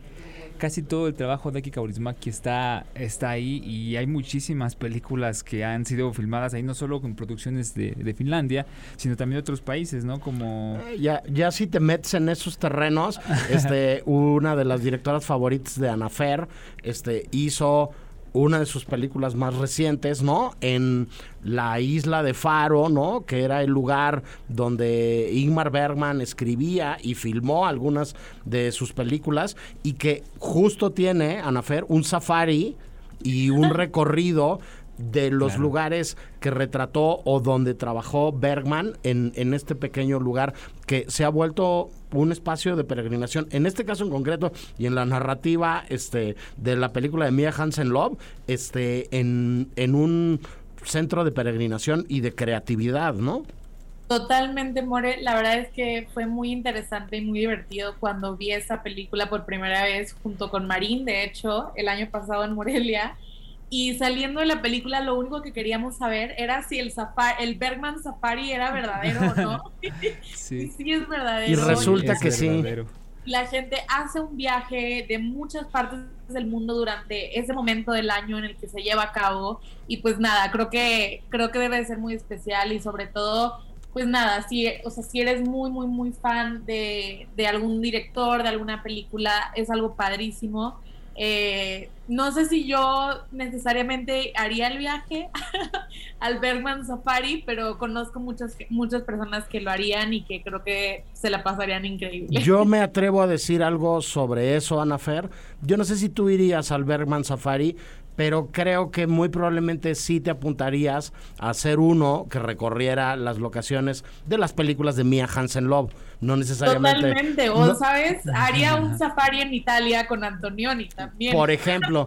Casi todo el trabajo de Aki Kaurismäki está, está ahí y hay muchísimas películas que han sido filmadas ahí, no solo con producciones de, de Finlandia, sino también de otros países, ¿no? Como... Eh, Ya, ya si te metes en esos terrenos, este, una de las directoras favoritas de Anafer, este, hizo una de sus películas más recientes, ¿no? En la isla de Faro, ¿no? Que era el lugar donde Ingmar Bergman escribía y filmó algunas de sus películas y que justo tiene, Anafer, un safari y un recorrido de los Claro. lugares que retrató o donde trabajó Bergman en, en este pequeño lugar que se ha vuelto un espacio de peregrinación. En este caso en concreto y en la narrativa este, de la película de Mia Hansen Love, este, en, en un centro de peregrinación y de creatividad, ¿no? Totalmente, More. La verdad es que fue muy interesante y muy divertido cuando vi esa película por primera vez junto con Marín, de hecho, el año pasado en Morelia. Y saliendo de la película, lo único que queríamos saber era si el, safari, el Bergman Safari era verdadero o no. y Sí. sí es verdadero. Y resulta Es que sí. verdadero. la gente hace un viaje de muchas partes del mundo durante ese momento del año en el que se lleva a cabo y pues nada, creo que creo que debe de ser muy especial y sobre todo pues nada, si, o sea, si eres muy muy muy fan de, de algún director, de alguna película, es algo padrísimo. Eh, no sé si yo necesariamente haría el viaje al Bergman Safari, pero conozco muchas muchas personas que lo harían y que creo que se la pasarían increíble. Yo me atrevo a decir algo sobre eso, Ana Fer. Yo no sé si tú irías al Bergman Safari, pero creo que muy probablemente sí te apuntarías a hacer uno que recorriera las locaciones de las películas de Mia Hansen Love. No necesariamente. Totalmente, o no- sabes, haría un safari en Italia con Antonioni también. Por ejemplo.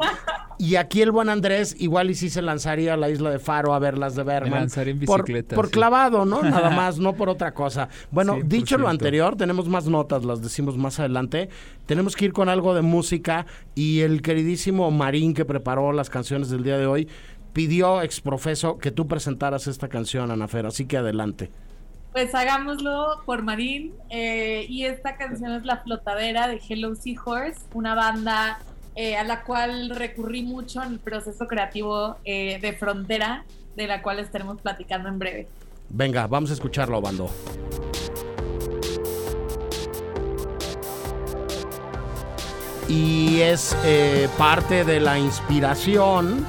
Y aquí el buen Andrés igual y sí se lanzaría a la isla de Faro a ver las de Bergman. lanzaría en Por- bicicleta, Por, sí. clavado, ¿no? Nada más, no por otra cosa. Bueno, 100%. dicho lo anterior, tenemos más notas, las decimos más adelante. Tenemos que ir con algo de música y el queridísimo Marín que preparó las canciones del día de hoy pidió exprofeso que tú presentaras esta canción, Anafer, así que adelante. Pues hagámoslo por Marín. eh, y esta canción es La Flotadera de Hello Seahorse, una banda eh, a la cual recurrí mucho en el proceso creativo eh, de Frontera, de la cual estaremos platicando en breve. Venga, vamos a escucharlo, bando. Y es parte de la inspiración,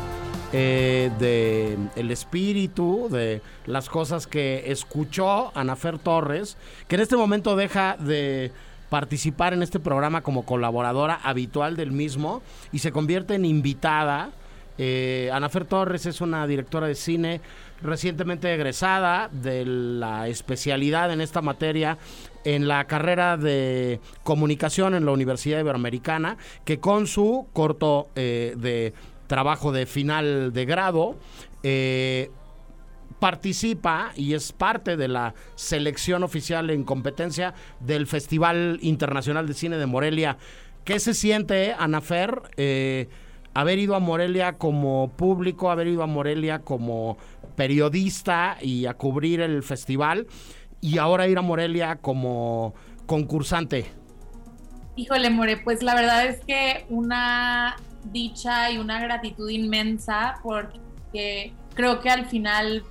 eh, de el espíritu, de las cosas que escuchó Anafer Torres, que en este momento deja de participar en este programa como colaboradora habitual del mismo y se convierte en invitada. Eh, Anafer Torres es una directora de cine recientemente egresada de la especialidad en esta materia en la carrera de comunicación en la Universidad Iberoamericana, que con su corto eh, de trabajo de final de grado, eh, participa y es parte de la selección oficial en competencia del Festival Internacional de Cine de Morelia. ¿Qué se siente, Anafer, eh, haber ido a Morelia como público, haber ido a Morelia como periodista y a cubrir el festival y ahora ir a Morelia como concursante? Híjole, More, pues la verdad es que una dicha y una gratitud inmensa porque creo que al final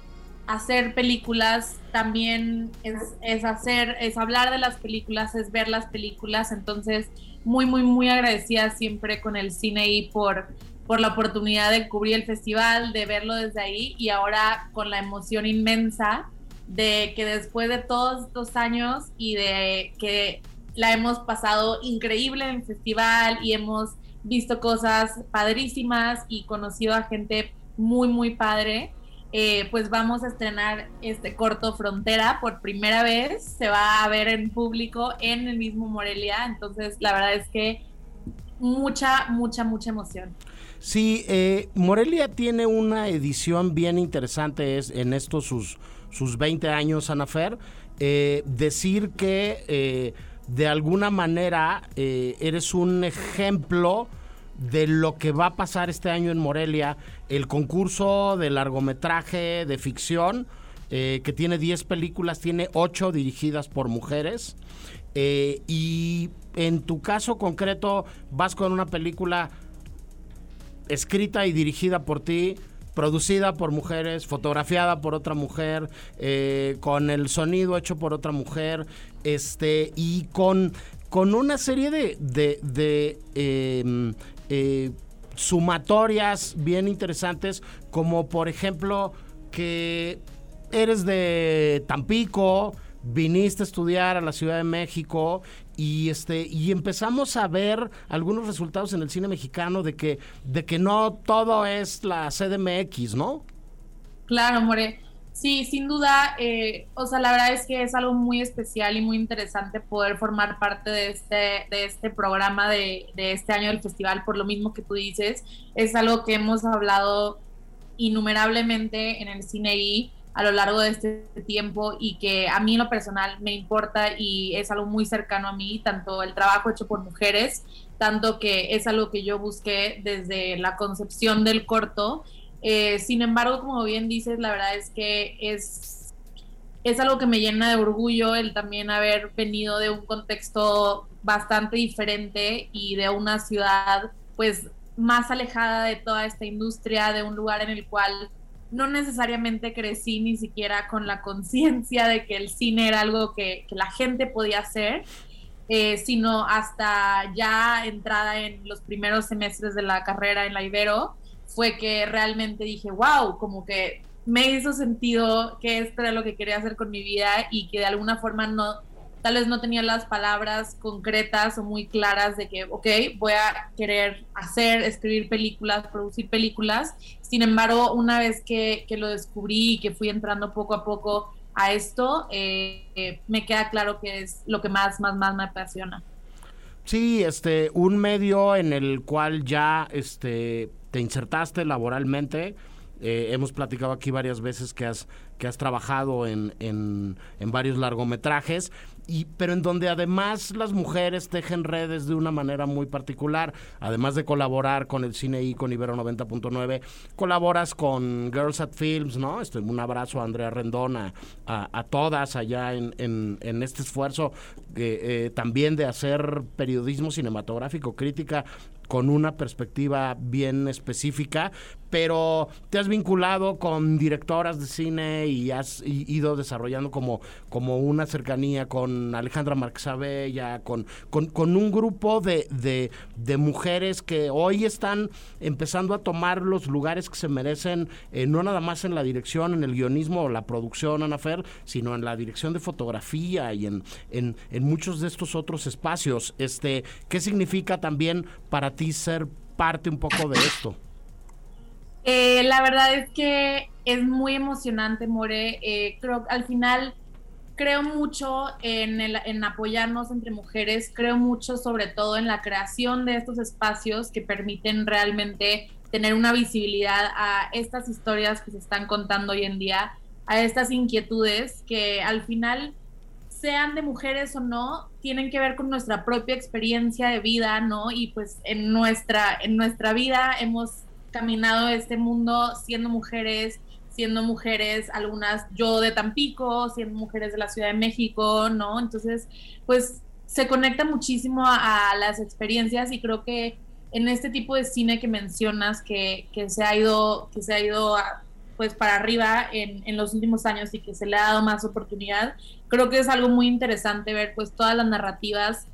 hacer películas también es, es hacer, es hablar de las películas, es ver las películas, entonces muy, muy, muy agradecida siempre con el cine y por, por la oportunidad de cubrir el festival, de verlo desde ahí y ahora con la emoción inmensa de que después de todos estos años y de que la hemos pasado increíble en el festival y hemos visto cosas padrísimas y conocido a gente muy, muy padre. Eh, pues vamos a estrenar este corto Frontera por primera vez. Se va a ver en público en el mismo Morelia. Entonces, la verdad es que mucha, mucha, mucha emoción. Sí, eh, Morelia tiene una edición bien interesante es, en estos sus, sus 20 años, Anafer. Eh, decir que eh, de alguna manera eh, eres un ejemplo de lo que va a pasar este año en Morelia, el concurso de largometraje de ficción, eh, que tiene 10 películas, tiene 8 dirigidas por mujeres. Eh, y en tu caso concreto, vas con una película escrita y dirigida por ti, producida por mujeres, fotografiada por otra mujer, con el sonido hecho por otra mujer, este, y con, con una serie de, de, eh, eh, sumatorias bien interesantes, como por ejemplo que eres de Tampico, viniste a estudiar a la Ciudad de México y este y empezamos a ver algunos resultados en el cine mexicano de que de que no todo es la CDMX, ¿no? Claro, More. Sí, sin duda, eh, o sea, la verdad es que es algo muy especial y muy interesante poder formar parte de este, de este programa de, de este año del festival, por lo mismo que tú dices, es algo que hemos hablado innumerablemente en el cine y a lo largo de este tiempo y que a mí en lo personal me importa y es algo muy cercano a mí, tanto el trabajo hecho por mujeres, tanto que es algo que yo busqué desde la concepción del corto. Eh, sin embargo, como bien dices, la verdad es que es, es algo que me llena de orgullo el también haber venido de un contexto bastante diferente y de una ciudad pues más alejada de toda esta industria, de un lugar en el cual no necesariamente crecí ni siquiera con la conciencia de que el cine era algo que, la gente podía hacer, eh, sino hasta ya entrada en los primeros semestres de la carrera en la Ibero, fue que realmente dije, wow, como que me hizo sentido que esto era lo que quería hacer con mi vida y que de alguna forma no, tal vez no tenía las palabras concretas o muy claras de que, ok, voy a querer hacer, escribir películas, producir películas. Sin embargo, una vez que, lo descubrí y que fui entrando poco a poco a esto, eh, eh, me queda claro que es lo que más, más, más me apasiona. Sí, este, un medio en el cual ya este, te insertaste laboralmente. Eh, hemos platicado aquí varias veces que has, que has trabajado en, en, en varios largometrajes y, pero en donde además las mujeres tejen redes de una manera muy particular. Además de colaborar con el Cine y con Ibero 90.9, colaboras con Girls at Films, ¿no? Este, un abrazo a Andrea Rendona, a, todas allá en, en, este esfuerzo eh, también de hacer periodismo cinematográfico, crítica con una perspectiva bien específica, pero te has vinculado con directoras de cine y has ido desarrollando como, como una cercanía con Alejandra Marx Abella, con, con, un grupo de, de, mujeres que hoy están empezando a tomar los lugares que se merecen, eh, no nada más en la dirección, en el guionismo o la producción, Anafer, sino en la dirección de fotografía y en, en, en muchos de estos otros espacios. Este, ¿Qué significa también para ser parte un poco de esto? Eh, la verdad es que es muy emocionante, More. Eh, creo al final creo mucho en, en apoyarnos entre mujeres, creo mucho sobre todo en la creación de estos espacios que permiten realmente tener una visibilidad a estas historias que se están contando hoy en día, a estas inquietudes que al final sean de mujeres o no, tienen que ver con nuestra propia experiencia de vida, ¿no? Y pues en nuestra, en nuestra vida hemos caminado este mundo siendo mujeres, siendo mujeres, algunas yo de Tampico, siendo mujeres de la Ciudad de México, ¿no? Entonces, pues se conecta muchísimo a, las experiencias y creo que en este tipo de cine que mencionas que, que se ha ido, que se ha ido pues para arriba en, en, los últimos años y que se le ha dado más oportunidad, creo que es algo muy interesante ver pues todas las narrativas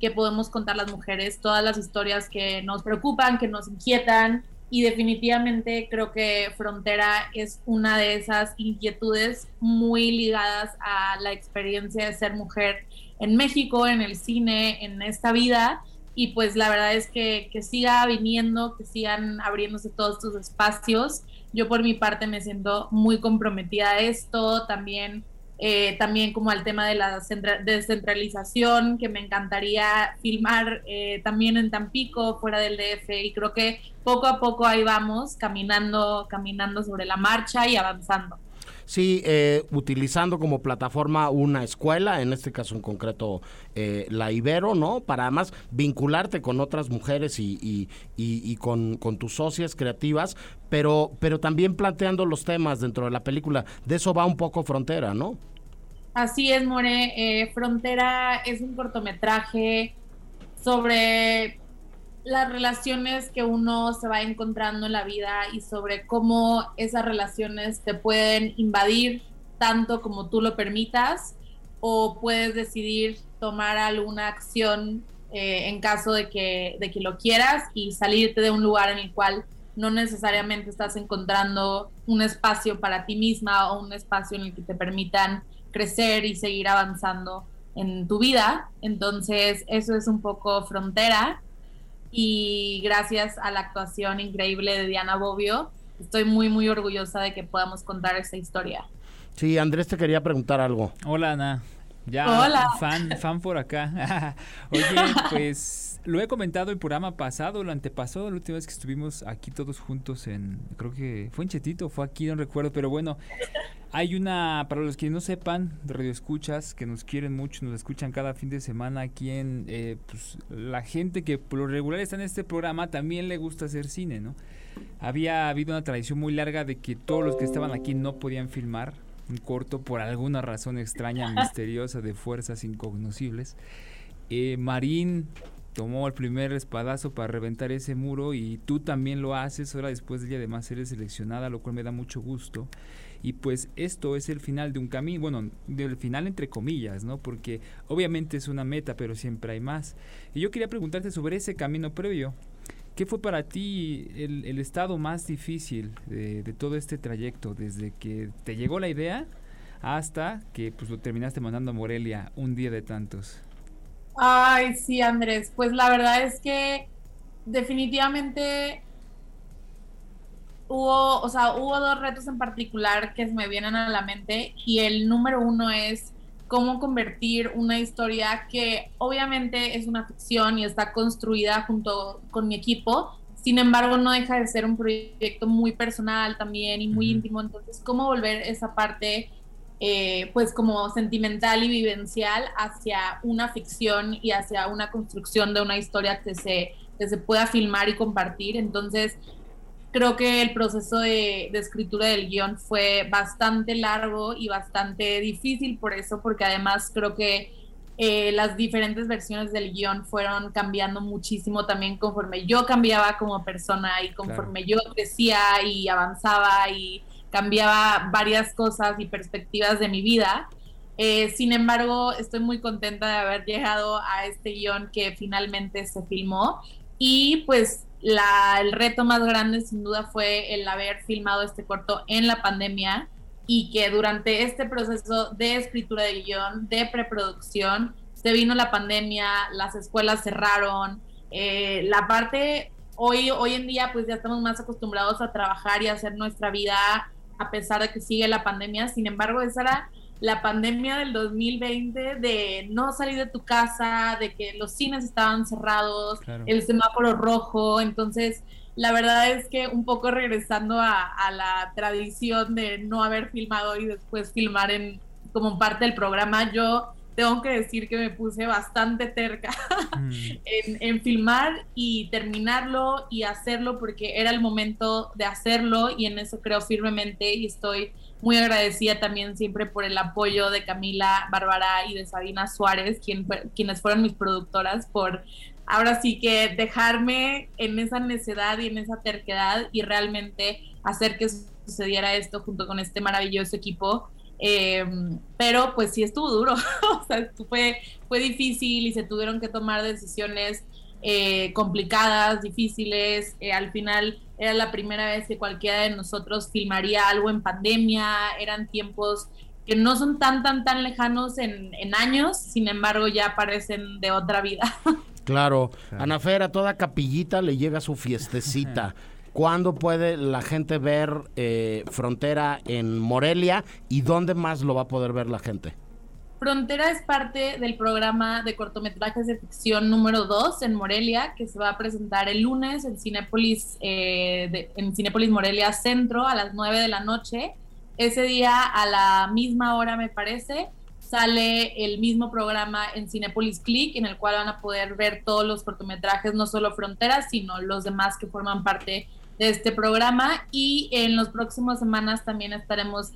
que podemos contar las mujeres, todas las historias que nos preocupan, que nos inquietan, y definitivamente creo que Frontera es una de esas inquietudes muy ligadas a la experiencia de ser mujer en México, en el cine, en esta vida. Y pues la verdad es que, que siga viniendo, que sigan abriéndose todos estos espacios. Yo por mi parte me siento muy comprometida a esto, también eh, también como al tema de la descentralización, que me encantaría filmar eh, también en Tampico, fuera del DF, y creo que poco a poco ahí vamos, caminando, caminando sobre la marcha y avanzando. Sí, eh, utilizando como plataforma una escuela, en este caso en concreto la Ibero, ¿no? Para además vincularte con otras mujeres y, y, y, con, con, tus socias creativas, pero, pero también planteando los temas dentro de la película. De eso va un poco Frontera, ¿no? Así es, More. Eh, Frontera es un cortometraje sobre las relaciones que uno se va encontrando en la vida y sobre cómo esas relaciones te pueden invadir tanto como tú lo permitas o puedes decidir tomar alguna acción eh, en caso de que, de que lo quieras y salirte de un lugar en el cual no necesariamente estás encontrando un espacio para ti misma o un espacio en el que te permitan crecer y seguir avanzando en tu vida. Entonces, eso es un poco frontera. Y gracias a la actuación increíble de Diana Bobbio, estoy muy, muy orgullosa de que podamos contar esta historia. Sí, Andrés te quería preguntar algo. Hola, Ana. Ya, Hola. fan, fan por acá. Oye, pues lo he comentado el programa pasado, el antepasado, la última vez que estuvimos aquí todos juntos en, creo que fue en Chetito, fue aquí, no recuerdo, pero bueno, hay una, para los que no sepan, de Radio Escuchas, que nos quieren mucho, nos escuchan cada fin de semana aquí en, eh, pues la gente que por lo regular está en este programa también le gusta hacer cine, ¿no? Había habido una tradición muy larga de que todos los que estaban aquí no podían filmar un corto por alguna razón extraña, misteriosa, de fuerzas incognoscibles. Eh, Marín tomó el primer espadazo para reventar ese muro y tú también lo haces, ahora después de ella además eres seleccionada, lo cual me da mucho gusto. Y pues esto es el final de un camino, bueno, del final entre comillas, ¿no? Porque obviamente es una meta, pero siempre hay más. Y yo quería preguntarte sobre ese camino previo. ¿Qué fue para ti el, el estado más difícil de, de, todo este trayecto? Desde que te llegó la idea hasta que pues lo terminaste mandando a Morelia un día de tantos. Ay, sí, Andrés. Pues la verdad es que definitivamente hubo, o sea, hubo dos retos en particular que me vienen a la mente y el número uno es cómo convertir una historia que obviamente es una ficción y está construida junto con mi equipo, sin embargo no deja de ser un proyecto muy personal también y muy uh -huh. íntimo, entonces cómo volver esa parte eh, pues como sentimental y vivencial hacia una ficción y hacia una construcción de una historia que se, que se pueda filmar y compartir, entonces creo que el proceso de, de, escritura del guion fue bastante largo y bastante difícil por eso, porque además creo que eh, las diferentes versiones del guion fueron cambiando muchísimo también conforme yo cambiaba como persona y conforme claro. yo crecía y avanzaba y cambiaba varias cosas y perspectivas de mi vida. Eh, sin embargo, estoy muy contenta de haber llegado a este guion que finalmente se filmó y pues la, el reto más grande sin duda fue el haber filmado este corto en la pandemia y que durante este proceso de escritura de guion, de preproducción, se vino la pandemia, las escuelas cerraron, eh, la parte, hoy, hoy en día pues ya estamos más acostumbrados a trabajar y a hacer nuestra vida a pesar de que sigue la pandemia, sin embargo esa era la pandemia del 2020 de no salir de tu casa, de que los cines estaban cerrados, claro. el semáforo rojo, entonces la verdad es que un poco regresando a, a, la tradición de no haber filmado y después filmar en como parte del programa, yo tengo que decir que me puse bastante terca mm. en, en, filmar y terminarlo y hacerlo porque era el momento de hacerlo y en eso creo firmemente y estoy muy agradecida también siempre por el apoyo de Camila Bárbara y de Sabina Suárez, quien, quienes fueron mis productoras, por ahora sí que dejarme en esa necedad y en esa terquedad y realmente hacer que sucediera esto junto con este maravilloso equipo. Eh, pero pues sí estuvo duro, o sea, fue, fue difícil y se tuvieron que tomar decisiones eh, complicadas, difíciles. Eh, al final era la primera vez que cualquiera de nosotros filmaría algo en pandemia, eran tiempos que no son tan, tan, tan lejanos en, en años, sin embargo ya parecen de otra vida. Claro, claro. Ana Fer, a toda capillita le llega su fiestecita. ¿Cuándo puede la gente ver eh, Frontera en Morelia y dónde más lo va a poder ver la gente? Frontera es parte del programa de cortometrajes de ficción número 2 en Morelia, que se va a presentar el lunes en Cinépolis, eh, en Cinépolis Morelia Centro a las 9 de la noche. Ese día, a la misma hora, me parece, sale el mismo programa en Cinépolis Click, en el cual van a poder ver todos los cortometrajes, no solo Fronteras, sino los demás que forman parte de este programa. Y en las próximas semanas también estaremos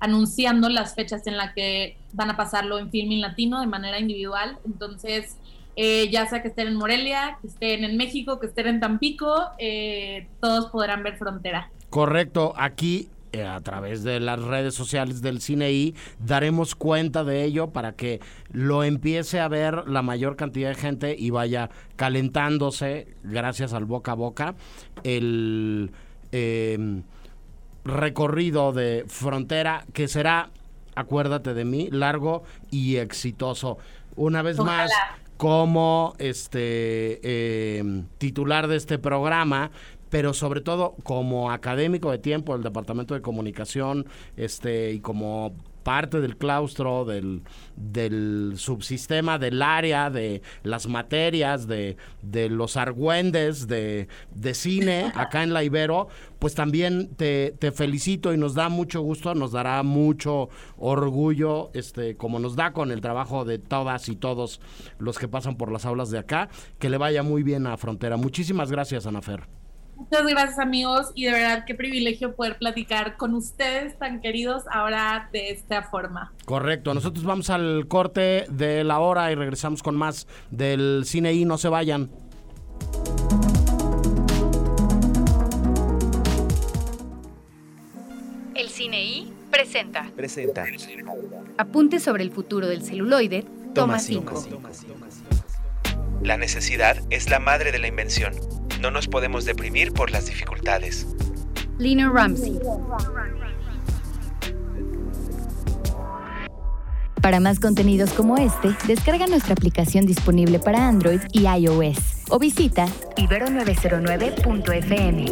anunciando las fechas en las que van a pasarlo en Filming Latino de manera individual. Entonces, eh, ya sea que estén en Morelia, que estén en México, que estén en Tampico, eh, todos podrán ver Frontera. Correcto, aquí a través de las redes sociales del CineI daremos cuenta de ello para que lo empiece a ver la mayor cantidad de gente y vaya calentándose gracias al boca a boca el eh, recorrido de frontera que será acuérdate de mí, largo y exitoso. Una vez Ojalá. más, como este eh, titular de este programa, pero sobre todo como académico de tiempo del Departamento de Comunicación, este, y como parte del claustro, del, del subsistema, del área, de las materias, de, de los argüendes de, de cine acá en la Ibero, pues también te, te felicito y nos da mucho gusto, nos dará mucho orgullo, este, como nos da con el trabajo de todas y todos los que pasan por las aulas de acá, que le vaya muy bien a Frontera. Muchísimas gracias, Anafer. Muchas gracias amigos y de verdad qué privilegio poder platicar con ustedes tan queridos ahora de esta forma. Correcto, nosotros vamos al corte de la hora y regresamos con más del cine y no se vayan. El Cine I presenta Presenta. Apuntes sobre el futuro del celuloide, toma 5. La necesidad es la madre de la invención. No nos podemos deprimir por las dificultades. Lina Ramsey. Para más contenidos como este, descarga nuestra aplicación disponible para Android y iOS o visita ibero909.fm.